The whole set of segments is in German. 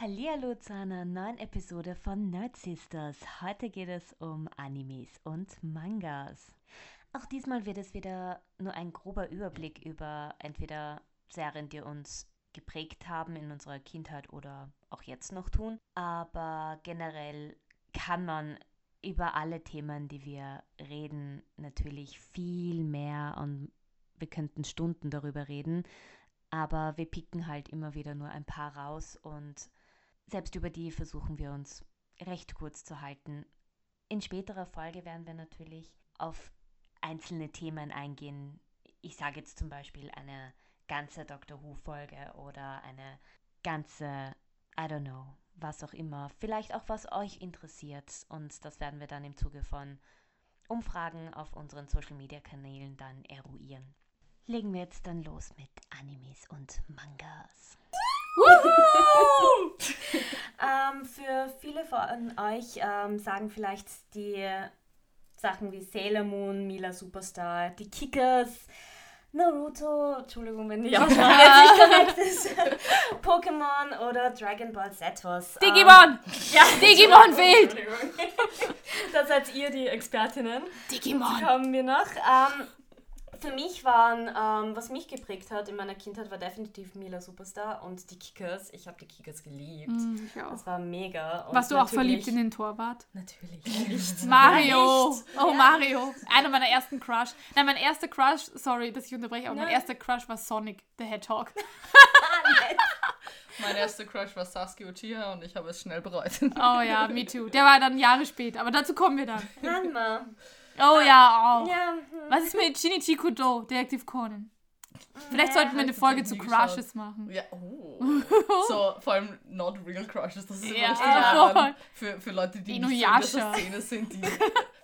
Hallihallo zu einer neuen Episode von Nerd Sisters. Heute geht es um Animes und Mangas. Auch diesmal wird es wieder nur ein grober Überblick über entweder Serien, die uns geprägt haben in unserer Kindheit oder auch jetzt noch tun. Aber generell kann man über alle Themen, die wir reden, natürlich viel mehr und wir könnten Stunden darüber reden. Aber wir picken halt immer wieder nur ein paar raus und selbst über die versuchen wir uns recht kurz zu halten. In späterer Folge werden wir natürlich auf einzelne Themen eingehen. Ich sage jetzt zum Beispiel eine ganze Doctor Who-Folge oder eine ganze, I don't know, was auch immer. Vielleicht auch, was euch interessiert. Und das werden wir dann im Zuge von Umfragen auf unseren Social-Media-Kanälen dann eruieren. Legen wir jetzt dann los mit Animes und Mangas. ähm, für viele von euch ähm, sagen vielleicht die Sachen wie Sailor Moon, Mila Superstar, die Kickers, Naruto, Entschuldigung, wenn die Aussprache jetzt nicht korrekt ist, Pokémon oder Dragon Ball Z was. Digimon! Ähm, ja, Digimon fehlt! da seid ihr die Expertinnen. Digimon! Kommen wir noch. Ähm, für mich waren, ähm, was mich geprägt hat in meiner Kindheit, war definitiv Mila Superstar und die Kickers. Ich habe die Kickers geliebt. Mm, das war mega. Und Warst du auch verliebt in den Torwart? Natürlich nicht. Mario! Nicht. Oh, ja. Mario! Einer meiner ersten Crush. Nein, mein erster Crush, sorry, dass ich unterbreche, aber ja. mein erster Crush war Sonic the Hedgehog. mein erster Crush war Sasuke Uchiha und ich habe es schnell bereut. Oh ja, me too. Der war dann Jahre später, aber dazu kommen wir dann. Ranma. Oh ja, auch. Ja. Was ist mit Shinichi Kudo, Detektiv Conan? Vielleicht sollten wir eine Folge zu Crushes geschaut. machen. Ja, oh. so, vor allem not real Crushes. Das ist ja, richtig ja. für, für Leute, die nicht so in der Szene sind, die,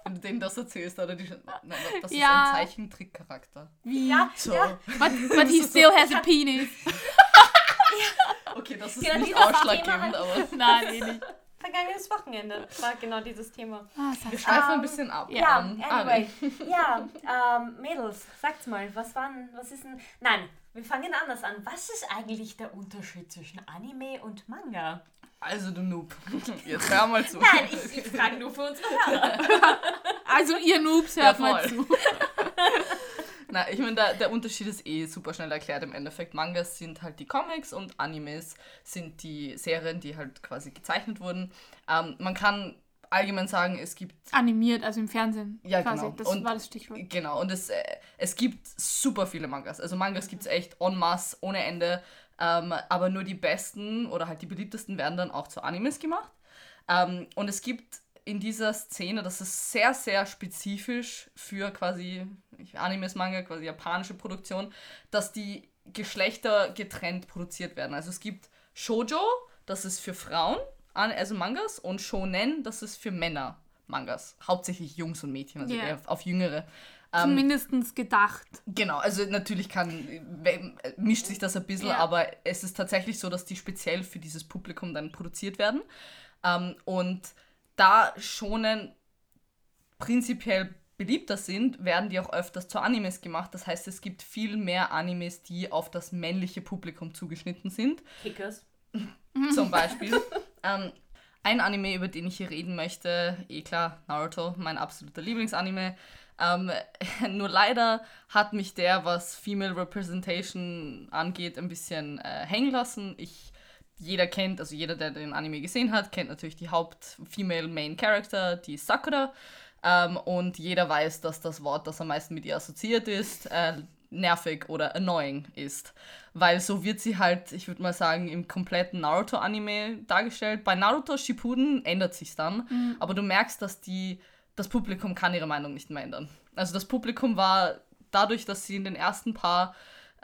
wenn du denen das erzählst, oder die, nein, das ist ja. ein Zeichentrick-Charakter. Wie? Ja, so. ja. But, but he still has a penis. okay, das ist ja, nicht ausschlaggebend, aber... Nein, eh nicht vergangenes Wochenende war genau dieses Thema. Ah, Wir schweifen um, ein bisschen ab. Ja, um, anyway. ja, ähm, Mädels, sagt's mal, was waren, was ist denn... Nein, wir fangen anders an. Was ist eigentlich der Unterschied zwischen Anime und Manga? Also du Noob. Jetzt hör mal zu. Nein, ich, ich frage nur für unsere Hörer. also ihr Noobs, hört ja, mal zu. Na, ich meine, der, der Unterschied ist eh super schnell erklärt im Endeffekt. Mangas sind halt die Comics und Animes sind die Serien, die halt quasi gezeichnet wurden. Ähm, man kann allgemein sagen, es gibt. Animiert, also im Fernsehen. Ja, quasi. genau. Das und, war das Stichwort. Genau, und es, äh, es gibt super viele Mangas. Also Mangas gibt es echt en masse, ohne Ende. Ähm, aber nur die besten oder halt die beliebtesten werden dann auch zu Animes gemacht. Ähm, und es gibt in dieser Szene, das ist sehr, sehr spezifisch für quasi Animes, Manga, quasi japanische Produktion, dass die Geschlechter getrennt produziert werden. Also es gibt Shoujo, das ist für Frauen, also Mangas, und Shonen, das ist für Männer Mangas. Hauptsächlich Jungs und Mädchen, also yeah. auf Jüngere. Ähm, Zumindest gedacht. Genau, also natürlich kann, mischt sich das ein bisschen, ja. aber es ist tatsächlich so, dass die speziell für dieses Publikum dann produziert werden. Ähm, und da Shonen prinzipiell beliebter sind, werden die auch öfters zu Animes gemacht. Das heißt, es gibt viel mehr Animes, die auf das männliche Publikum zugeschnitten sind. Kickers. Zum Beispiel. ähm, ein Anime, über den ich hier reden möchte, eh klar, Naruto, mein absoluter Lieblingsanime. Ähm, nur leider hat mich der, was Female Representation angeht, ein bisschen äh, hängen lassen. Ich jeder kennt, also jeder, der den Anime gesehen hat, kennt natürlich die Haupt-Female Main Character, die Sakura. Ähm, und jeder weiß, dass das Wort, das am meisten mit ihr assoziiert ist, äh, nervig oder annoying ist. Weil so wird sie halt, ich würde mal sagen, im kompletten Naruto-Anime dargestellt. Bei Naruto Shippuden ändert sich dann, mhm. aber du merkst, dass die, das Publikum kann ihre Meinung nicht mehr ändern. Also das Publikum war dadurch, dass sie in den ersten paar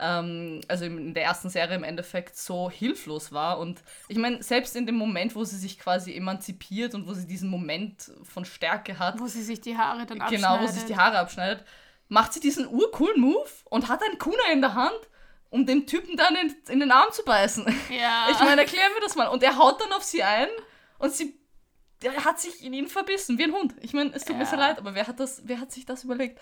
ähm, also in der ersten Serie im Endeffekt so hilflos war. Und ich meine, selbst in dem Moment, wo sie sich quasi emanzipiert und wo sie diesen Moment von Stärke hat. Wo sie sich die Haare dann abschneidet. Genau, wo sie sich die Haare abschneidet, macht sie diesen urcoolen Move und hat einen Kuna in der Hand um den Typen dann in, in den Arm zu beißen. Ja. Ich meine, erklären wir das mal. Und er haut dann auf sie ein und sie der hat sich in ihn verbissen, wie ein Hund. Ich meine, es tut mir Ja. so leid, aber wer hat, das, wer hat sich das überlegt?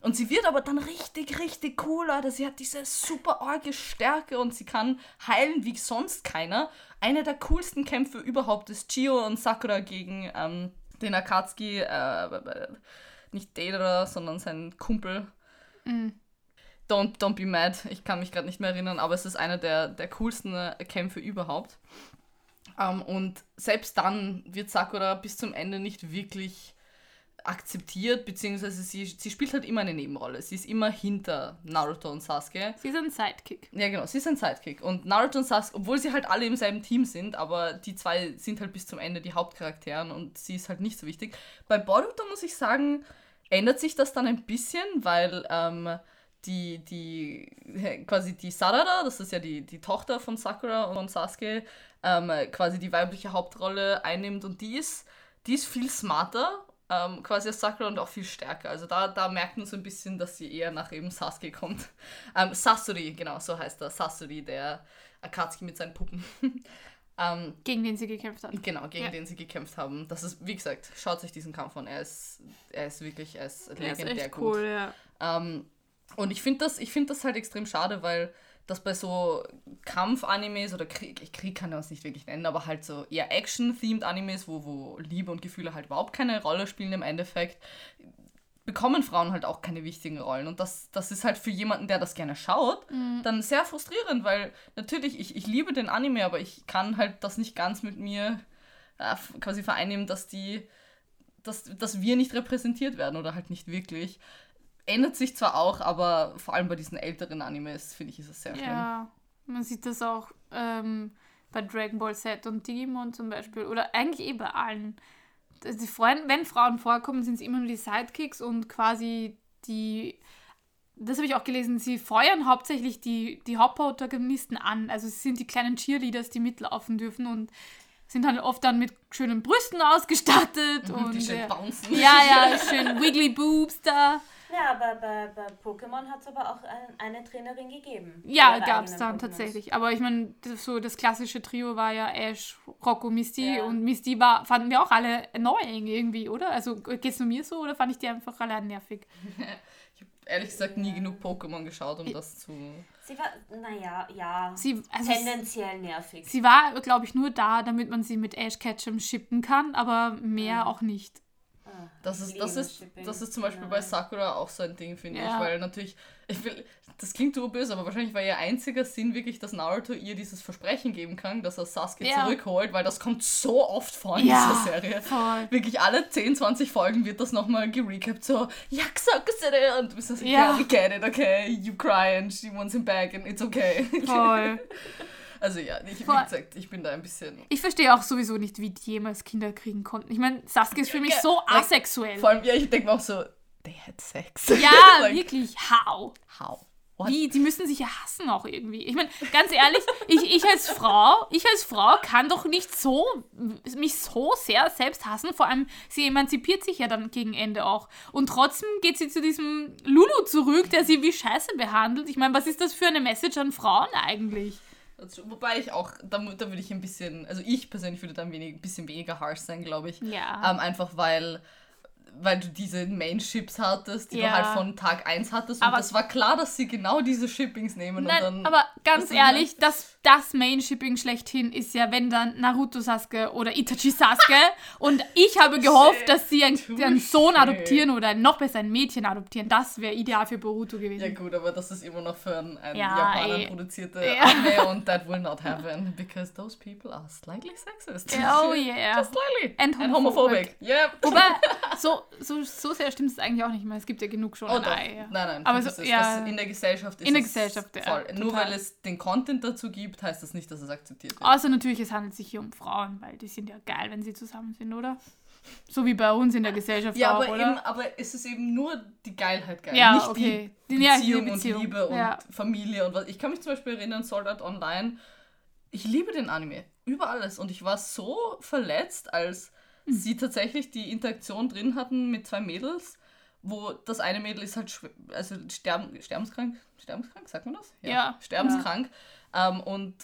Und sie wird aber dann richtig, richtig cool, Alter. Sie hat diese super arge Stärke und sie kann heilen wie sonst keiner. Eine der coolsten Kämpfe überhaupt ist Chio und Sakura gegen ähm, den Akatsuki, äh, nicht Deidara, sondern sein Kumpel. Don't, don't be mad, ich kann mich gerade nicht mehr erinnern, aber es ist einer der, der coolsten äh, Kämpfe überhaupt. Ähm, und selbst dann wird Sakura bis zum Ende nicht wirklich akzeptiert, beziehungsweise sie, sie spielt halt immer eine Nebenrolle. Sie ist immer hinter Naruto und Sasuke. Sie ist ein Sidekick. Ja, genau, sie ist ein Sidekick. Und Naruto und Sasuke, obwohl sie halt alle im selben Team sind, aber die zwei sind halt bis zum Ende die Hauptcharakteren und sie ist halt nicht so wichtig. Bei Boruto muss ich sagen, ändert sich das dann ein bisschen, weil ähm, die, die, quasi die Sarada, das ist ja die, die Tochter von Sakura und Sasuke, ähm, quasi die weibliche Hauptrolle einnimmt und die ist, die ist viel smarter ähm, quasi als Sakura und auch viel stärker. Also da, da merkt man so ein bisschen, dass sie eher nach eben Sasuke kommt. Ähm, Sasori, genau, so heißt er. Sasori, der Akatsuki mit seinen Puppen. ähm, Gegen den sie gekämpft hat. genau, gegen Ja. den sie gekämpft haben. Das ist, wie gesagt, schaut euch diesen Kampf an. Er ist, er ist wirklich, er ist Der ist legendär echt gut. cool, ja. Ähm, und ich finde das, ich find das halt extrem schade, weil das bei so Kampf-Animes oder Krieg, Krieg kann man es nicht wirklich nennen, aber halt so eher Action-themed Animes, wo, wo Liebe und Gefühle halt überhaupt keine Rolle spielen im Endeffekt, bekommen Frauen halt auch keine wichtigen Rollen. Und das, das ist halt für jemanden, der das gerne schaut, dann sehr frustrierend, weil natürlich, ich, ich liebe den Anime, aber ich kann halt das nicht ganz mit mir äh, quasi vereinnehmen, dass die, dass, dass wir nicht repräsentiert werden oder halt nicht wirklich. Ändert sich zwar auch, aber vor allem bei diesen älteren Animes, finde ich, ist es sehr schlimm. Ja, man sieht das auch ähm, bei Dragon Ball Z und Digimon zum Beispiel. Oder eigentlich eh bei allen. Das- Die Freund, wenn Frauen vorkommen, sind es immer nur die Sidekicks und quasi die. Das habe ich auch gelesen, sie feuern hauptsächlich die, die Hauptprotagonisten an. Also sie sind die kleinen Cheerleaders, die mitlaufen dürfen und sind halt oft dann mit schönen Brüsten ausgestattet. und die schön ja, bouncen. ja, ja, schön wiggly boobs da. Ja, aber bei, bei Pokémon hat es aber auch ein, eine Trainerin gegeben. Ja, gab es dann Pokémons. tatsächlich. Aber ich meine, das, so das klassische Trio war ja Ash, Rocco, Misty Ja. und Misty war, fanden wir auch alle annoying irgendwie, oder? Also geht's nur mir so oder fand ich die einfach alle nervig? Ich habe ehrlich gesagt nie genug Pokémon geschaut, um das zu. Sie war, naja, ja, Sie, also tendenziell nervig. sie war, glaube ich, nur da, damit man sie mit Ash Ketchum shippen kann, aber mehr auch nicht. Das ist, das, ist, das ist zum Beispiel bei Nein. Sakura auch so ein Ding, finde Ja. ich, weil natürlich, ich will, das klingt böse, aber wahrscheinlich war ihr einziger Sinn wirklich, dass Naruto ihr dieses Versprechen geben kann, dass er Sasuke Ja. zurückholt, weil das kommt so oft vor in Ja, dieser Serie. voll. Wirklich alle 10, 20 Folgen wird das nochmal gerecapt, so, Sakura, und du bist so, Ja. ja, we get it, okay, you cry and she wants him back and it's okay. Voll. Also ja, ich, wie gesagt, ich bin da ein bisschen... Ich verstehe auch sowieso nicht, wie die jemals Kinder kriegen konnten. Ich meine, Sasuke ist für mich Ja, so asexuell. Vor allem, ja, ich denke mir auch so, they had sex. Ja, Like, wirklich. How? How? What? Wie? Die müssen sich ja hassen auch irgendwie. Ich meine, ganz ehrlich, ich, ich als Frau, ich als Frau kann doch nicht so mich so sehr selbst hassen. Vor allem, sie emanzipiert sich ja dann gegen Ende auch. Und trotzdem geht sie zu diesem Lulu zurück, der sie wie Scheiße behandelt. Ich meine, was ist das für eine Message an Frauen eigentlich? Wobei ich auch, da, da würde ich ein bisschen, also ich persönlich würde da ein wenig, bisschen weniger harsh sein, glaube ich. Ja. Ähm, einfach weil, weil du diese Main-Ships hattest, die Ja. du halt von Tag 1 hattest. Und Aber- das war klar, dass sie genau diese Shippings nehmen. Nein, und dann, aber ganz ehrlich, das, das Main-Shipping schlechthin ist ja, wenn dann Naruto Sasuke oder Itachi Sasuke. Und ich habe gehofft, dass sie einen, einen Sohn Touché. adoptieren oder noch besser ein Mädchen adoptieren. Das wäre ideal für Boruto gewesen. Ja gut, aber das ist immer noch für ein, ein Ja, Japaner eh. produzierte Ja. Anime und that will not happen because those people are slightly sexist. Oh yeah. Just slightly. And And homophobic. homophobic. Yep. Wobei, so, so, so sehr stimmt es eigentlich auch nicht mehr. Es gibt ja genug schon. Oh. Ei, ja. Nein, nein. Aber so- ist, ja. in der Gesellschaft ist In der es Gesellschaft, ja, voll. Nur total. weil es den Content dazu gibt, heißt das nicht, dass es akzeptiert wird. Außer natürlich, es handelt sich hier um Frauen, weil die sind ja geil, wenn sie zusammen sind, oder? So wie bei uns in der Gesellschaft Ja, auch, aber, oder? eben, aber es ist eben nur die Geilheit geil. Ja, nicht okay. die Ja, die Beziehung, Beziehung. und Liebe und Ja. Familie und was. Ich kann mich zum Beispiel erinnern, Sword Art Online. Ich liebe den Anime. Über alles. Und ich war so verletzt, als Hm. sie tatsächlich die Interaktion drin hatten mit zwei Mädels, wo das eine Mädel ist halt also sterben, sterbenskrank, sterbenskrank, sagt man das? Ja. Sterbenskrank ähm, und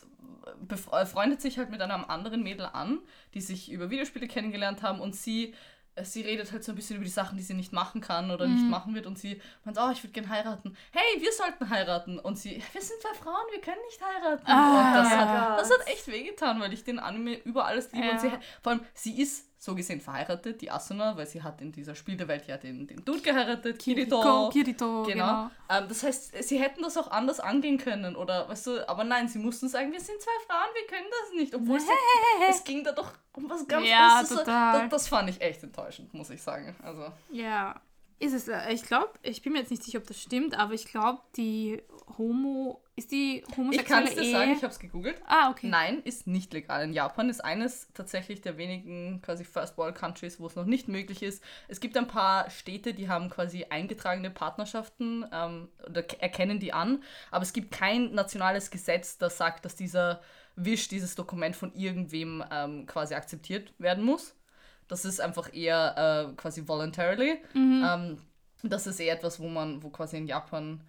befre- freundet sich halt mit einem anderen Mädel an, die sich über Videospiele kennengelernt haben und sie äh, sie redet halt so ein bisschen über die Sachen, die sie nicht machen kann oder nicht machen wird und sie meint, oh, ich würde gern heiraten. Hey, wir sollten heiraten. Und sie, wir sind zwei Frauen, wir können nicht heiraten. Ah, und das ja. hat, das hat echt wehgetan, weil ich den Anime über alles liebe. Ja. Und sie, vor allem, sie ist so gesehen verheiratet, die Asuna, weil sie hat in dieser Spiel der Welt ja den, den Dude geheiratet, Kirito. Kirito, Genau. genau. Ähm, das heißt, sie hätten das auch anders angehen können, oder weißt du, aber nein, sie mussten sagen, wir sind zwei Frauen, wir können das nicht. Obwohl sie, es ging da doch um was ganz Ja, total. Das, das fand ich echt enttäuschend, muss ich sagen. Also, Ja. Ist es, äh, ich glaube, ich bin mir jetzt nicht sicher, ob das stimmt, aber ich glaube, die Homo, ist die ich homosexuelle kann es dir sagen, ich habe es gegoogelt. ah, okay. Nein, ist nicht legal. In Japan ist eines tatsächlich der wenigen quasi First World Countries, wo es noch nicht möglich ist. Es gibt ein paar Städte, die haben quasi eingetragene Partnerschaften ähm, oder erkennen die an, aber es gibt kein nationales Gesetz, das sagt, dass dieser Wisch, dieses Dokument von irgendwem ähm, quasi akzeptiert werden muss. Das ist einfach eher äh, quasi voluntarily. Ähm, das ist eher etwas, wo man, wo quasi in Japan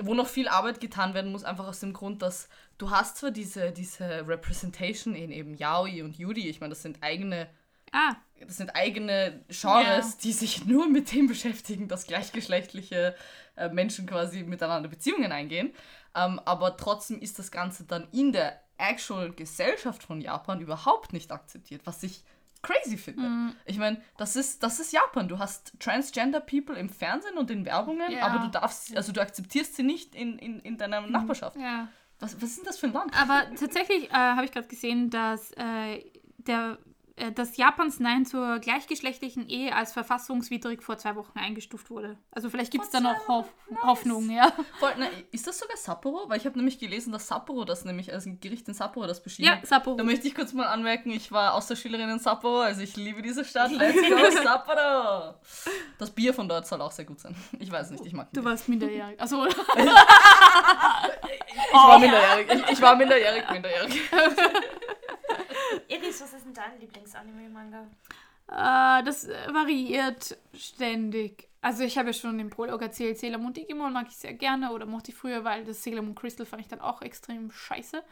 wo noch viel Arbeit getan werden muss, einfach aus dem Grund, dass du hast zwar diese, diese Representation in eben Yaoi und Yuri, ich meine, das sind eigene, Ah, das sind eigene Genres, Ja. die sich nur mit dem beschäftigen, dass gleichgeschlechtliche äh, Menschen quasi miteinander Beziehungen eingehen. Ähm, aber trotzdem ist das Ganze dann in der actual Gesellschaft von Japan überhaupt nicht akzeptiert, was ich crazy finde. Mhm. Ich meine, das ist, das ist Japan. Du hast Transgender People im Fernsehen und in Werbungen, Ja. aber du darfst, also du akzeptierst sie nicht in, in, in deiner Nachbarschaft. ja. Was, was ist denn das für ein Land? Aber tatsächlich äh, habe ich gerade gesehen, dass, äh, der, dass Japans Nein zur gleichgeschlechtlichen Ehe als verfassungswidrig vor zwei Wochen eingestuft wurde. Also vielleicht gibt es da noch Hoff Hoffnung, ja. Voll, na, ist das sogar Sapporo? Weil ich habe nämlich gelesen, dass Sapporo das nämlich, also ein Gericht in Sapporo das beschieden Ja, hat. Sapporo. Da möchte ich kurz mal anmerken, ich war Austauschschülerin in Sapporo, also ich liebe diese Stadt. Let's go, Sapporo! Das Bier von dort soll auch sehr gut sein. Ich weiß nicht, ich mag Du warst minderjährig. Also, Ich war minderjährig. Ich, ich war minderjährig, minderjährig. Iris, was ist denn dein Lieblingsanime-Manga? äh, das variiert ständig. Also ich habe ja schon im Prolog erzählt, Sailor Moon Digimon mag ich sehr gerne oder mochte ich früher, weil das Sailor Moon Crystal fand ich dann auch extrem scheiße.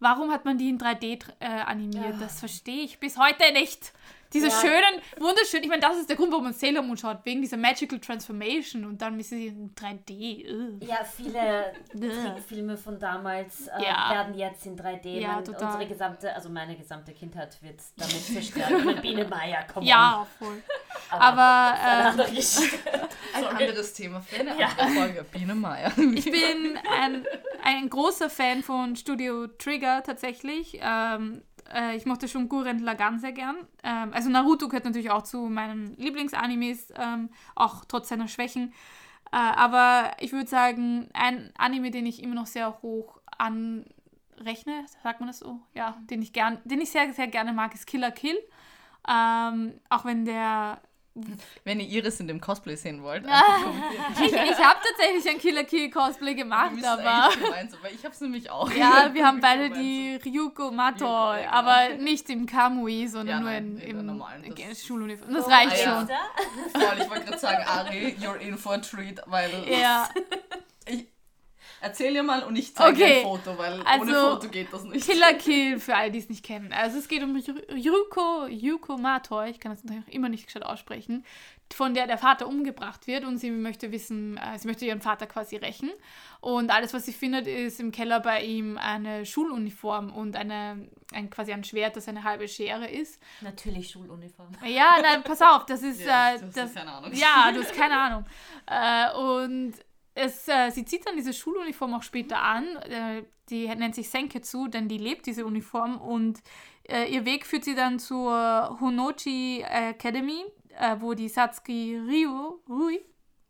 Warum hat man die in 3D tr- äh, animiert? Das verstehe ich bis heute nicht. Diese Ja. schönen, wunderschönen, ich meine, das ist der Grund, warum man Sailor Moon schaut, wegen dieser Magical Transformation und dann ist sie in 3D. ugh. Ja, viele Trickfilme von damals äh, Ja. werden jetzt in 3D. Ja, mein, total. Unsere gesamte, also meine gesamte Kindheit wird damit zerstört. Mit Biene Meier, komm Ja, voll. on. Aber eine andere Geschichte. Ein anderes Thema für eine Ja. andere Folge. Biene Meier. Ich bin ein, ein großer Fan von Studio Trigger tatsächlich. Ähm, äh, ich mochte schon Gurren Lagann sehr gern. Ähm, also Naruto gehört natürlich auch zu meinen Lieblingsanimes, ähm, auch trotz seiner Schwächen. Äh, aber ich würde sagen, ein Anime, den ich immer noch sehr hoch anrechne, sagt man das so? Ja, den ich gern, den ich sehr, sehr gerne mag, ist Killer Kill. Ähm, auch wenn der Wenn ihr Iris in dem Cosplay sehen wollt, ich, ich habe tatsächlich ein Killer Kill Cosplay Wir gemacht, müssen aber gemeinsam, weil ich hab's nämlich auch. Ja, wir haben beide die Ryuko Mato, Ryuko, ja, genau. aber nicht im Kamui, sondern Ja, nur nein, in, in der im normalen, das- in Schuluniform. Das Oh, reicht ja. schon. Voll, ich wollte gerade sagen, Ari, you're in for a treat, weil Ja, ich erzähl dir mal und ich zeige Okay. dir ein Foto, weil ohne Also, Foto geht das nicht. Killer Kill für alle, die es nicht kennen. Also es geht um Ryuko, Yuko Mato, ich kann das natürlich immer nicht gescheit aussprechen, von der der Vater umgebracht wird und sie möchte wissen, äh, sie möchte ihren Vater quasi rächen. Und alles, was sie findet, ist im Keller bei ihm eine Schuluniform und eine, ein, quasi ein Schwert, das eine halbe Schere ist. Natürlich Schuluniform. Ja, nein, pass auf, das ist, Ja, äh, du hast das, keine Ahnung. Ja, du hast keine Ahnung. Äh, und es, äh, sie zieht dann diese Schuluniform auch später an. Äh, die nennt sich Senketsu, denn die lebt diese Uniform. Und äh, ihr Weg führt sie dann zur Honochi Academy, äh, wo die Satsuki Ryu, Rui,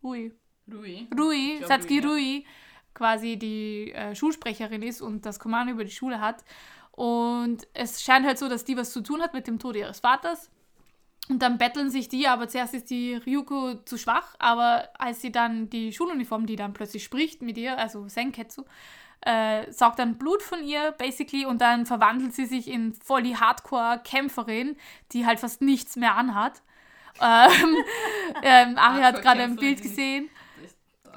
Rui, Rui. Rui, Satsuki Rui, Rui, quasi die äh, Schulsprecherin ist und das Kommando über die Schule hat. Und es scheint halt so, dass die was zu tun hat mit dem Tod ihres Vaters. Und dann betteln sich die, aber zuerst ist die Ryuko zu schwach, aber als sie dann die Schuluniform, die dann plötzlich spricht mit ihr, also Senketsu, äh, saugt dann Blut von ihr, basically, und dann verwandelt sie sich in voll die Hardcore-Kämpferin, die halt fast nichts mehr anhat. Ähm, ähm, Ari hat gerade ein Bild gesehen.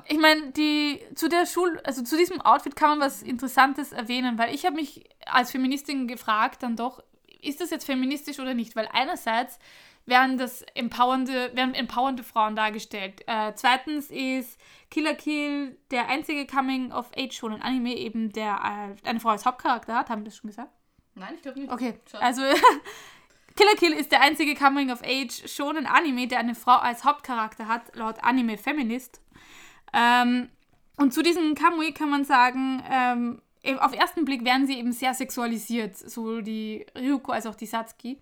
Ich meine, die zu der Schul, also zu diesem Outfit kann man was Interessantes erwähnen, weil ich habe mich als Feministin gefragt, dann doch, ist das jetzt feministisch oder nicht? Weil einerseits werden das empowernde, werden empowernde Frauen dargestellt. Äh, zweitens ist Killer Kill der einzige Coming of Age schon in Anime eben, der äh, eine Frau als Hauptcharakter hat. Haben wir das schon gesagt? Nein, ich glaube nicht. Okay, Schade. also Killer Kill ist der einzige Coming of Age shonen Anime, der eine Frau als Hauptcharakter hat, laut Anime Feminist. Ähm, und zu diesem Kamui kann man sagen, ähm, auf ersten Blick werden sie eben sehr sexualisiert, sowohl die Ryuko als auch die Satsuki.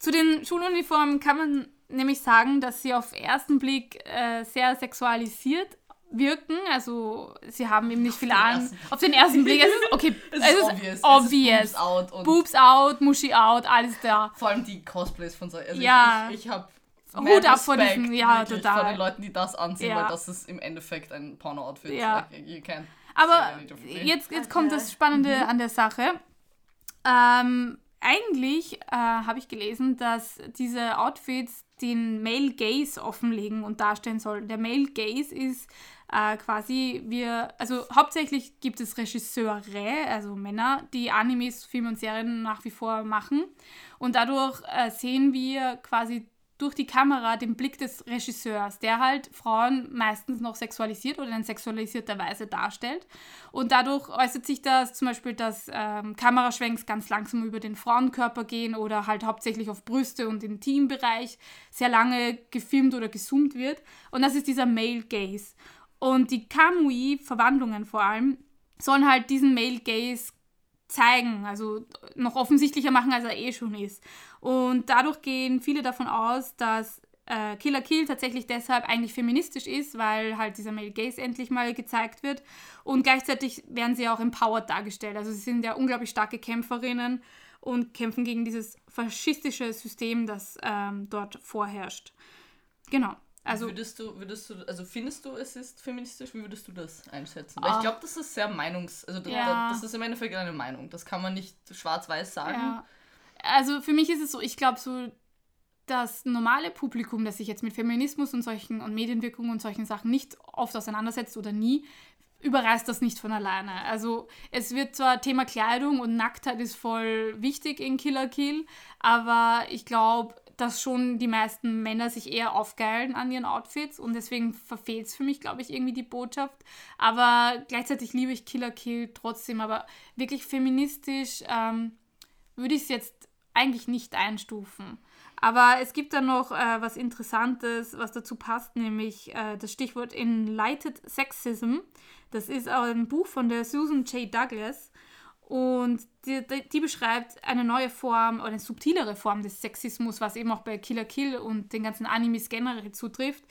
Zu den Schuluniformen kann man nämlich sagen, dass sie auf ersten Blick äh, sehr sexualisiert wirken. Also sie haben eben nicht viel den an. Auf den ersten Blick. Es ist okay. Es es ist ist obvious. obvious. Es ist boobs out und Boobs out, Muschi out, alles da. vor allem die Cosplays von so. Also Ja. ich, ich, ich habe Hut ab vor diesen- ja, Vor total. den Leuten, die das anziehen, Ja. weil das ist im Endeffekt ein Porno-Outfit. Ja. Like, you can't Aber jetzt, jetzt Okay. kommt das Spannende an der Sache. Ähm, eigentlich äh, habe ich gelesen, dass diese Outfits den Male Gaze offenlegen und darstellen sollen. Der Male Gaze ist äh, quasi, wir, also hauptsächlich gibt es Regisseure, also Männer, die Animes, Filme und Serien nach wie vor machen. Und dadurch äh, sehen wir quasi durch die Kamera den Blick des Regisseurs, der halt Frauen meistens noch sexualisiert oder in sexualisierter Weise darstellt. Und dadurch äußert sich das zum Beispiel, dass ähm, Kameraschwenks ganz langsam über den Frauenkörper gehen oder halt hauptsächlich auf Brüste und Intimbereich sehr lange gefilmt oder gezoomt wird. Und das ist dieser Male Gaze. Und die Kamui-Verwandlungen vor allem sollen halt diesen Male Gaze zeigen, also noch offensichtlicher machen, als er eh schon ist. Und dadurch gehen viele davon aus, dass äh, Killer Kill tatsächlich deshalb eigentlich feministisch ist, weil halt dieser Male Gaze endlich mal gezeigt wird. Und gleichzeitig werden sie auch empowered dargestellt. Also sie sind ja unglaublich starke Kämpferinnen und kämpfen gegen dieses faschistische System, das ähm, dort vorherrscht. Genau. Also würdest du, würdest du, also findest du, es ist feministisch? Wie würdest du das einschätzen? Ah. Weil ich glaube, das ist sehr meinungs, also da- Ja. da, das ist im Endeffekt eine Meinung. Das kann man nicht schwarz-weiß sagen. Ja. Also für mich ist es so, ich glaube so, das normale Publikum, das sich jetzt mit Feminismus und solchen und Medienwirkung und solchen Sachen nicht oft auseinandersetzt oder nie, überreißt das nicht von alleine. Also es wird zwar Thema Kleidung und Nacktheit ist voll wichtig in Killer Kill, aber ich glaube, dass schon die meisten Männer sich eher aufgeilen an ihren Outfits und deswegen verfehlt es für mich, glaube ich, irgendwie die Botschaft. Aber gleichzeitig liebe ich Killer Kill trotzdem, aber wirklich feministisch ähm, würde ich es jetzt eigentlich nicht einstufen. Aber es gibt da noch äh, was Interessantes, was dazu passt, nämlich äh, das Stichwort Enlightened Sexism. Das ist ein Buch von der Susan J. Douglas. Und die, die, die beschreibt eine neue Form oder eine subtilere Form des Sexismus, was eben auch bei Killer Kill und den ganzen Animes generell zutrifft.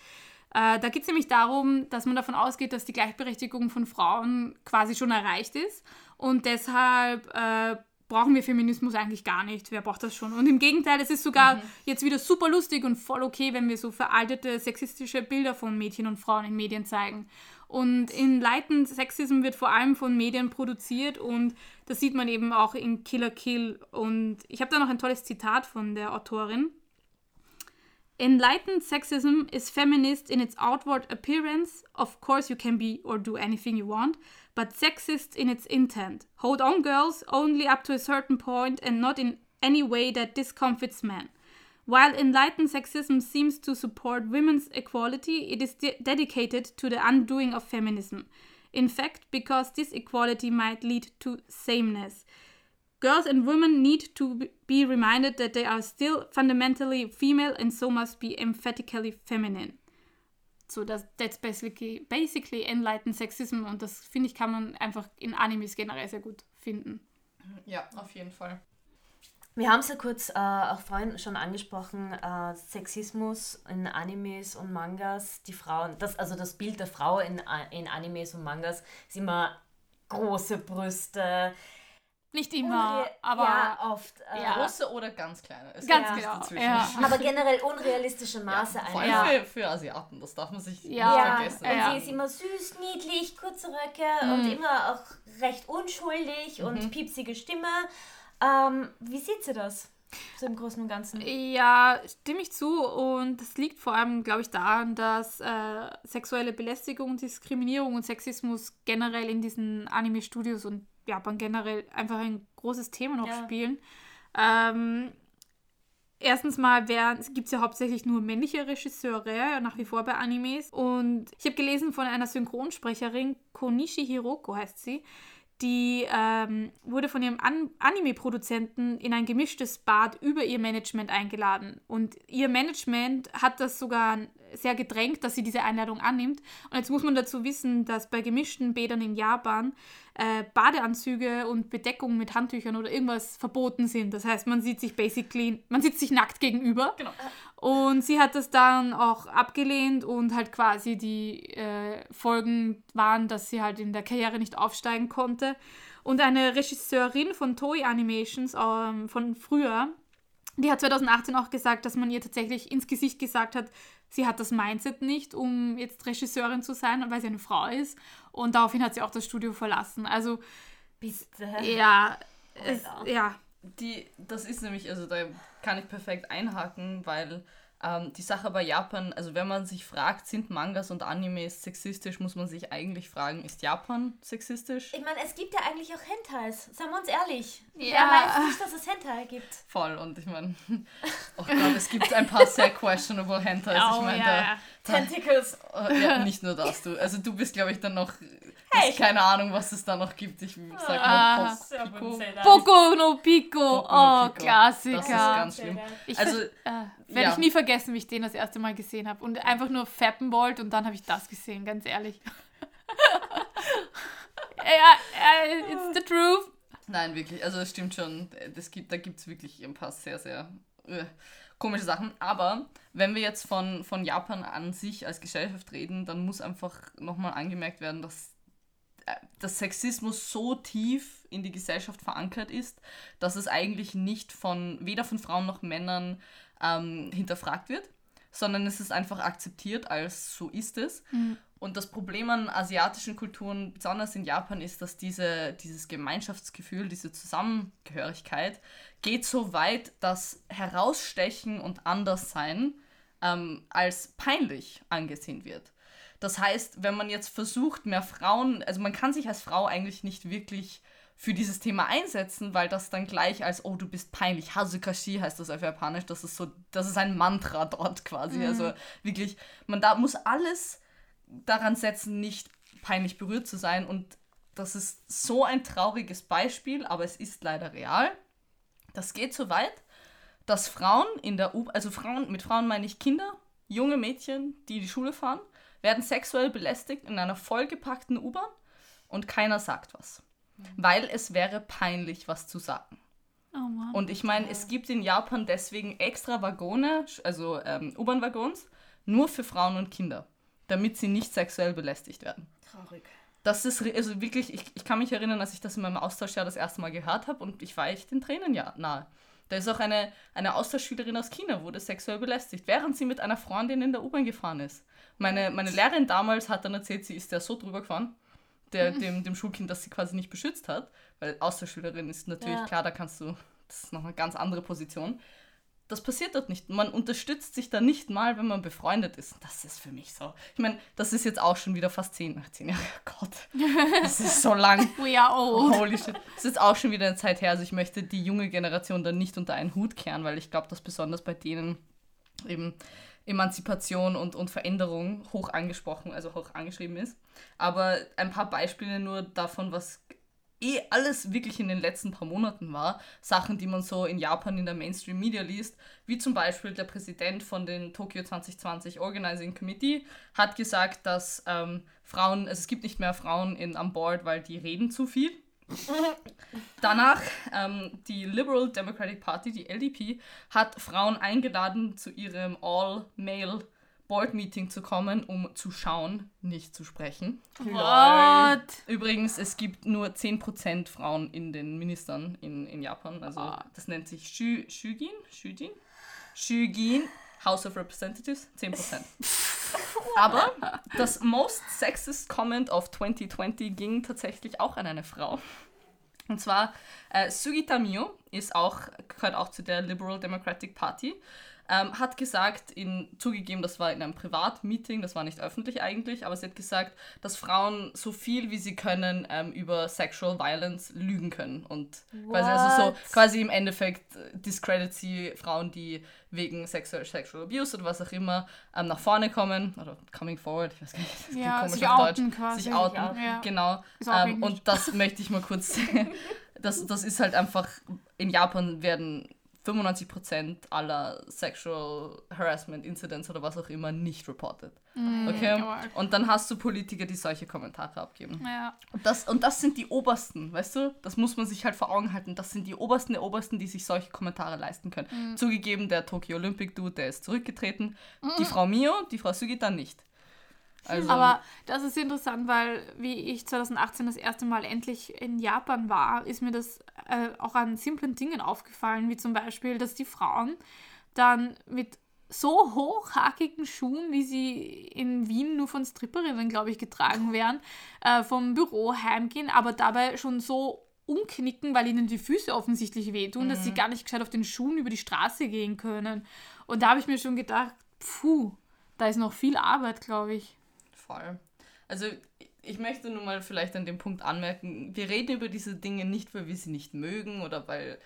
Äh, da geht es nämlich darum, dass man davon ausgeht, dass die Gleichberechtigung von Frauen quasi schon erreicht ist. Und deshalb äh, brauchen wir Feminismus eigentlich gar nicht. Wer braucht das schon? Und im Gegenteil, es ist sogar jetzt wieder super lustig und voll okay, wenn wir so veraltete sexistische Bilder von Mädchen und Frauen in Medien zeigen. Und Enlightened Sexism wird vor allem von Medien produziert und das sieht man eben auch in Killer Kill. Und ich habe da noch ein tolles Zitat von der Autorin. Enlightened sexism is feminist in its outward appearance. Of course, you can be or do anything you want, but sexist in its intent. Hold on, girls, only up to a certain point and not in any way that discomfits men. While enlightened sexism seems to support women's equality, it is de- dedicated to the undoing of feminism. In fact, because this equality might lead to sameness. Girls and women need to be- reminded that they are still fundamentally female and so must be emphatically feminine. So, das, that's basically, basically enlightened sexism und das finde ich kann man einfach in Animes generell sehr gut finden. Ja, auf jeden Fall. Wir haben es ja kurz äh, auch vorhin schon angesprochen, äh, Sexismus in Animes und Mangas, die Frauen, das, also das Bild der Frau in, A- in Animes und Mangas ist immer große Brüste. Nicht immer, unre- aber ja, oft. Äh, Ja. Große oder ganz kleine. Es Ganz genau, ja. Aber generell unrealistische Maße Ja, vor einfach. allem für, für Asiaten, das darf man sich Ja. nicht Ja, vergessen. und Ja. sie ist immer süß, niedlich, kurze Röcke und immer auch recht unschuldig und piepsige Stimme. Ähm, wie sieht sie das? So im Großen und Ganzen. Ja, stimme ich zu. Und das liegt vor allem, glaube ich, daran, dass äh, sexuelle Belästigung, Diskriminierung und Sexismus generell in diesen Anime-Studios und Japan generell einfach ein großes Thema noch Ja. spielen. Ähm, erstens mal gibt es ja hauptsächlich nur männliche Regisseure, nach wie vor bei Animes. Und ich habe gelesen von einer Synchronsprecherin, Konishi Hiroko heißt sie, die ähm, wurde von ihrem An Anime-Produzenten in ein gemischtes Bad über ihr Management eingeladen. Und ihr Management hat das sogar sehr gedrängt, dass sie diese Einladung annimmt. Und jetzt muss man dazu wissen, dass bei gemischten Bädern in Japan äh, Badeanzüge und Bedeckung mit Handtüchern oder irgendwas verboten sind. Das heißt, man sieht sich basically, man sieht sich nackt gegenüber. Genau. Und sie hat das dann auch abgelehnt und halt quasi die äh, Folgen waren, dass sie halt in der Karriere nicht aufsteigen konnte. Und eine Regisseurin von Toei Animations ähm, von früher, die hat 2018 auch gesagt, dass man ihr tatsächlich ins Gesicht gesagt hat, sie hat das Mindset nicht, um jetzt Regisseurin zu sein, weil sie eine Frau ist. Und daraufhin hat sie auch das Studio verlassen. Also, Bitte. ja, es, Alter. ja, Die, das ist nämlich, also da kann ich perfekt einhaken, weil ähm, die Sache bei Japan, also wenn man sich fragt, sind Mangas und Animes sexistisch, muss man sich eigentlich fragen, ist Japan sexistisch? Ich meine, es gibt ja eigentlich auch Hentais. Seien wir uns ehrlich. Ja. Wer weiß nicht, dass es Hentai gibt? Voll, und ich meine, oh Gott, es gibt ein paar sehr questionable Hentais. ich Oh, meine, ja, da, ja. da, Tentacles. äh, ja, nicht nur das, du. Also du bist, glaube ich, dann noch, Hey. hast keine Ahnung, was es da noch gibt. Ich sag Ah. mal, Pop, Pico. Poco no Pico, Poco oh. Klassiker. Das ist ganz schlimm. Ich Also, also, äh, werde ja. ich nie vergessen, wie ich den das erste Mal gesehen habe. Und einfach nur fappen wollte und dann habe ich das gesehen, ganz ehrlich. ja, äh, it's the truth. Nein, wirklich. Also es stimmt schon. Das gibt, da gibt es wirklich ein paar sehr, sehr äh, komische Sachen. Aber wenn wir jetzt von, von Japan an sich als Gesellschaft reden, dann muss einfach nochmal angemerkt werden, dass äh, dass Sexismus so tief in die Gesellschaft verankert ist, dass es eigentlich nicht von weder von Frauen noch Männern ähm, hinterfragt wird, sondern es ist einfach akzeptiert als so ist es. Und das Problem an asiatischen Kulturen, besonders in Japan, ist, dass diese, dieses Gemeinschaftsgefühl, diese Zusammengehörigkeit geht so weit, dass Herausstechen und Anderssein ähm, als peinlich angesehen wird. Das heißt, wenn man jetzt versucht, mehr Frauen, also man kann sich als Frau eigentlich nicht wirklich für dieses Thema einsetzen, weil das dann gleich als, oh, du bist peinlich, Hazukashi heißt das auf Japanisch, das ist so, das ist ein Mantra dort quasi. Also wirklich, man da muss alles daran setzen, nicht peinlich berührt zu sein. Und das ist so ein trauriges Beispiel, aber es ist leider real. Das geht so weit, dass Frauen in der U also Frauen, mit Frauen meine ich Kinder, junge Mädchen, die in die Schule fahren, werden sexuell belästigt in einer vollgepackten U-Bahn und keiner sagt was. Weil es wäre peinlich, was zu sagen. Oh Mann. Und ich meine, es gibt in Japan deswegen extra Waggone, also ähm, U-Bahn-Waggons, nur für Frauen und Kinder, damit sie nicht sexuell belästigt werden. Traurig. Das ist also wirklich, ich, ich kann mich erinnern, als ich das in meinem Austauschjahr das erste Mal gehört habe und ich war echt den Tränen ja nahe. Da ist auch eine, eine Austauschschülerin aus China, wurde sexuell belästigt, während sie mit einer Freundin in der U-Bahn gefahren ist. Meine, meine Lehrerin damals hat dann erzählt, sie ist da so drüber gefahren, der, dem, dem Schulkind, das sie quasi nicht beschützt hat, weil Austauschschülerin ist natürlich Ja. klar, da kannst du, das ist noch eine ganz andere Position. Das passiert dort nicht. Man unterstützt sich da nicht mal, wenn man befreundet ist. Das ist für mich so. Ich meine, das ist jetzt auch schon wieder fast zehn, ach, zehn Jahre. Oh Gott, das ist so lang. We are old. Holy shit. Das ist jetzt auch schon wieder eine Zeit her. Also ich möchte die junge Generation dann nicht unter einen Hut kehren, weil ich glaube, dass besonders bei denen eben Emanzipation und, und Veränderung hoch angesprochen, also hoch angeschrieben ist. Aber ein paar Beispiele nur davon, was eh alles wirklich in den letzten paar Monaten war. Sachen, die man so in Japan in der Mainstream-Media liest, wie zum Beispiel der Präsident von den Tokyo 2020 Organizing Committee hat gesagt, dass ähm, Frauen, also es gibt nicht mehr Frauen in, an Board, weil die reden zu viel. Danach, ähm, die Liberal Democratic Party, die LDP, hat Frauen eingeladen, zu ihrem All-Male Board Meeting zu kommen, um zu schauen, nicht zu sprechen. What? Übrigens, es gibt nur 10% Frauen in den Ministern in, in Japan. Also Ah. das nennt sich Shu, Shugin? Shujin? Shugin, House of Representatives, 10%. Aber das Most Sexist Comment of 2020 ging tatsächlich auch an eine Frau. Und zwar äh, Sugita Mio ist auch, gehört auch zu der Liberal Democratic Party, ähm, hat gesagt, in, zugegeben, das war in einem Privatmeeting, das war nicht öffentlich eigentlich, aber sie hat gesagt, dass Frauen so viel wie sie können ähm, über Sexual Violence lügen können. Und quasi, also so, quasi im Endeffekt äh, discredit sie Frauen, die wegen Sexual, Sexual Abuse oder was auch immer ähm, nach vorne kommen oder coming forward, ich weiß gar nicht, das klingt Ja, komisch sich auf outen Deutsch, quasi. sich outen. Ja. genau. Ähm, und das möchte ich mal kurz, das, das ist halt einfach, in Japan werden 95% aller Sexual Harassment Incidents oder was auch immer nicht reported. Okay? Mhm, ja. Und dann hast du Politiker, die solche Kommentare abgeben. Ja. Und das, und das sind die Obersten, weißt du? Das muss man sich halt vor Augen halten. Das sind die Obersten der Obersten, die sich solche Kommentare leisten können. Mhm. Zugegeben, der Tokyo Olympic Dude, der ist zurückgetreten. Die Frau Mio, die Frau Sugita nicht. Also, Aber das ist interessant, weil wie ich 2018 das erste Mal endlich in Japan war, ist mir das äh, auch an simplen Dingen aufgefallen, wie zum Beispiel, dass die Frauen dann mit so hochhackigen Schuhen, wie sie in Wien nur von Stripperinnen, glaube ich, getragen werden, äh, vom Büro heimgehen, aber dabei schon so umknicken, weil ihnen die Füße offensichtlich wehtun, dass sie gar nicht gescheit auf den Schuhen über die Straße gehen können. Und da habe ich mir schon gedacht, puh, da ist noch viel Arbeit, glaube ich. Voll. Also ich möchte nur mal vielleicht an dem Punkt anmerken, wir reden über diese Dinge nicht, weil wir sie nicht mögen oder weil,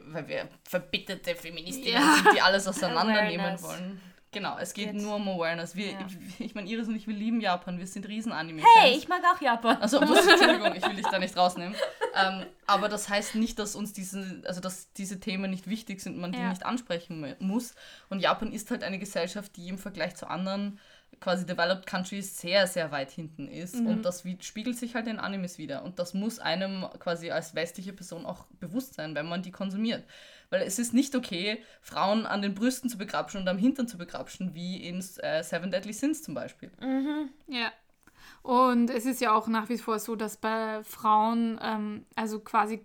weil wir verbitterte Feministinnen Ja. sind, die alles auseinandernehmen Awareness. wollen. Genau, es geht Jetzt. nur um Awareness. Wir, Ja. ich, ich meine, Iris und ich, wir lieben Japan, wir sind riesen anime Hey, ich mag auch Japan. Also, Entschuldigung, ich will dich da nicht rausnehmen. Ähm, aber das heißt nicht, dass uns diese, also dass diese Themen nicht wichtig sind, man die Ja. nicht ansprechen mu- muss. Und Japan ist halt eine Gesellschaft, die im Vergleich zu anderen quasi developed countries sehr, sehr weit hinten ist. Und das spiegelt sich halt in Animes wieder. Und das muss einem quasi als westliche Person auch bewusst sein, wenn man die konsumiert. Weil es ist nicht okay, Frauen an den Brüsten zu begrapschen und am Hintern zu begrapschen, wie in äh, Seven Deadly Sins zum Beispiel. Ja. Und es ist ja auch nach wie vor so, dass bei Frauen, ähm, also quasi,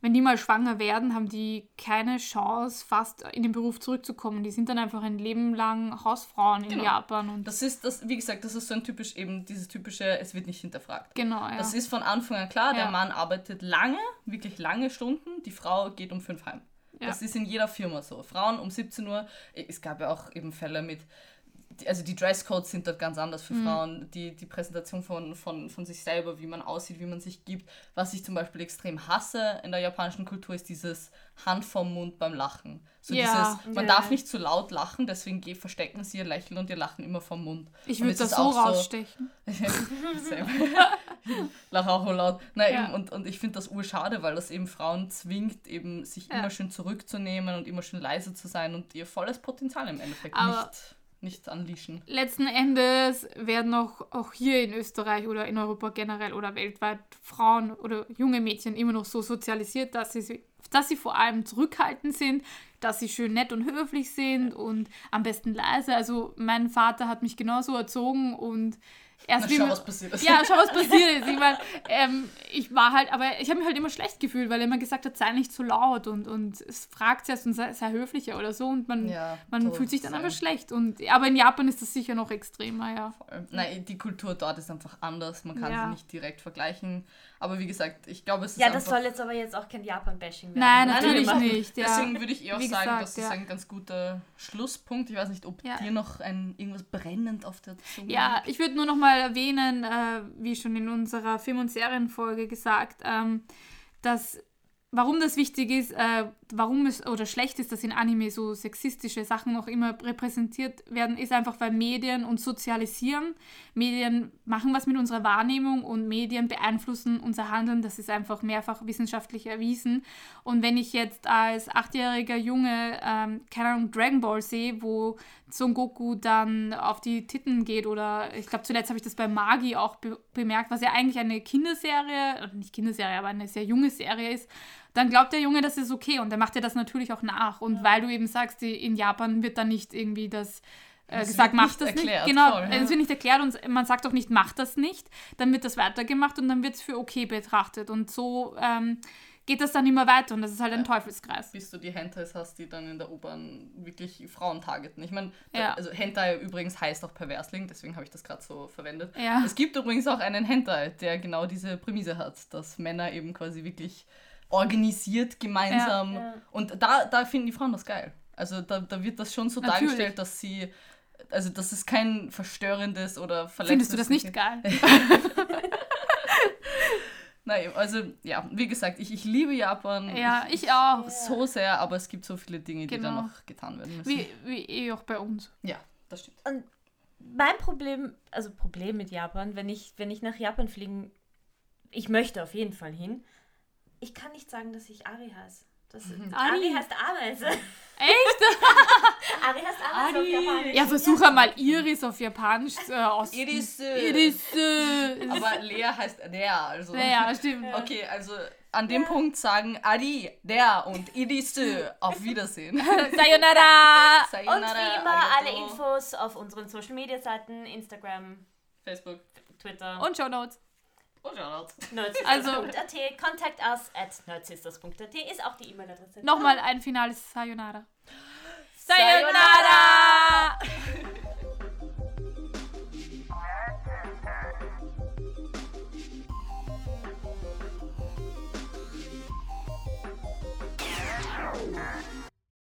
wenn die mal schwanger werden, haben die keine Chance, fast in den Beruf zurückzukommen. Die sind dann einfach ein Leben lang Hausfrauen in Genau. Japan. Und Das ist, das, wie gesagt, das ist so ein typisch, eben dieses typische, es wird nicht hinterfragt. genau, ja. Das ist von Anfang an klar, der Ja. Mann arbeitet lange, wirklich lange Stunden, die Frau geht um fünf heim. Ja. Das ist in jeder Firma so. Frauen um 17 Uhr, es gab ja auch eben Fälle mit, also die Dresscodes sind dort ganz anders für Mhm. Frauen, die, die Präsentation von, von, von sich selber, wie man aussieht, wie man sich gibt. Was ich zum Beispiel extrem hasse in der japanischen Kultur, ist dieses Hand vom Mund beim Lachen. So Ja. dieses, man Ja. darf nicht zu laut lachen, deswegen ge- verstecken sie ihr Lächeln und ihr Lachen immer vom Mund. ich würde das so auch rausstechen. Same. Lach auch so laut. Na, Ja. eben, und, und ich finde das urschade, weil das eben Frauen zwingt, eben sich immer schön zurückzunehmen und immer schön leise zu sein und ihr volles Potenzial im Endeffekt Aber- nicht, nicht unleashen. Letzten Endes werden auch, auch hier in Österreich oder in Europa generell oder weltweit Frauen oder junge Mädchen immer noch so sozialisiert, dass sie, dass sie vor allem zurückhaltend sind, dass sie schön nett und höflich sind und am besten leise. Also mein Vater hat mich genauso erzogen und erst Na, schau, was passiert ist. ja, schau, was passiert ist. Ich meine, ähm, ich war halt, aber ich habe mich halt immer schlecht gefühlt, weil er immer gesagt hat, sei nicht zu laut und, und es fragt erst und sei, sei höflicher oder so und man, Ja, man fühlt sich dann same. einfach schlecht. Und, aber in Japan ist das sicher noch extremer, ja. Nein, die Kultur dort ist einfach anders. Man kann Ja. sie nicht direkt vergleichen. Aber wie gesagt, ich glaube, es ist Ja, das einfach... soll jetzt aber jetzt auch kein Japan-Bashing werden. Nein, ne? natürlich nein. nicht. Ja. Deswegen würde ich eher auch Wie sagen, gesagt, das ist ein ganz guter Schlusspunkt. Ich weiß nicht, ob Ja. dir noch ein, irgendwas brennend auf der Zunge Ja, liegt. ich würde nur noch mal erwähnen, äh, wie schon in unserer Film- und Serienfolge gesagt, ähm, dass warum das wichtig ist, äh, warum es oder schlecht ist, dass in Anime so sexistische Sachen noch immer repräsentiert werden, ist einfach, weil Medien uns sozialisieren. Medien machen was mit unserer Wahrnehmung und Medien beeinflussen unser Handeln. Das ist einfach mehrfach wissenschaftlich erwiesen. Und wenn ich jetzt als achtjähriger Junge, ähm, keine Ahnung, Dragon Ball sehe, wo Son Goku dann auf die Titten geht oder ich glaube zuletzt habe ich das bei Magi auch be bemerkt, was ja eigentlich eine Kinderserie, nicht Kinderserie, aber eine sehr junge Serie ist, dann glaubt der Junge, das ist okay und dann macht er das natürlich auch nach. Und weil du eben sagst, die, in Japan wird dann nicht irgendwie das äh, gesagt, mach das erklärt, nicht. Genau, voll, ja. es wird nicht erklärt und man sagt auch nicht, mach das nicht. Dann wird das weitergemacht und dann wird es für okay betrachtet. Und so ähm, geht das dann immer weiter und das ist halt ein Teufelskreis. bis du die Hentais hast, die dann in der U-Bahn wirklich Frauen targeten. Ich meine, Ja. also Hentai übrigens heißt auch Perversling, deswegen habe ich das gerade so verwendet. Ja. Es gibt übrigens auch einen Hentai, der genau diese Prämisse hat, dass Männer eben quasi wirklich organisiert gemeinsam. Ja, ja. Und da, da finden die Frauen das geil. Also da, da wird das schon so Natürlich. dargestellt, dass sie, also das ist kein verstörendes oder verletzendes. Findest du das nicht geil? Nein, also ja, wie gesagt, ich, ich liebe Japan. Ja, ich, ich auch. so sehr, aber es gibt so viele Dinge, die da Genau. noch getan werden müssen. Wie, wie eh auch bei uns. Ja, das stimmt. Mein Problem, also Problem mit Japan, wenn ich, wenn ich nach Japan fliegen, ich möchte auf jeden Fall hin. Ich kann nicht sagen, dass ich Ari heiße. Das, Ari. Ari heißt Ameise. Echt? Ari heißt Ameise auf Ari. Japanisch. Ja, versuch einmal Iris auf Japanisch äh, aus. Iris. Iris. Äh, Aber Lea heißt der, also. ja, stimmt. Okay, also an dem Punkt sagen Adi, der und Idisü. Auf Wiedersehen. Sayonara! Und Sayonara, wie immer alle. Infos auf unseren Social Media Seiten, Instagram, Facebook. Twitter, Und Show Notes. Oh, also, .at, contact us at nerdsisters.at ist auch die E-Mail-Adresse. Nochmal ein finales Sayonara. Sayonara! Sayonara!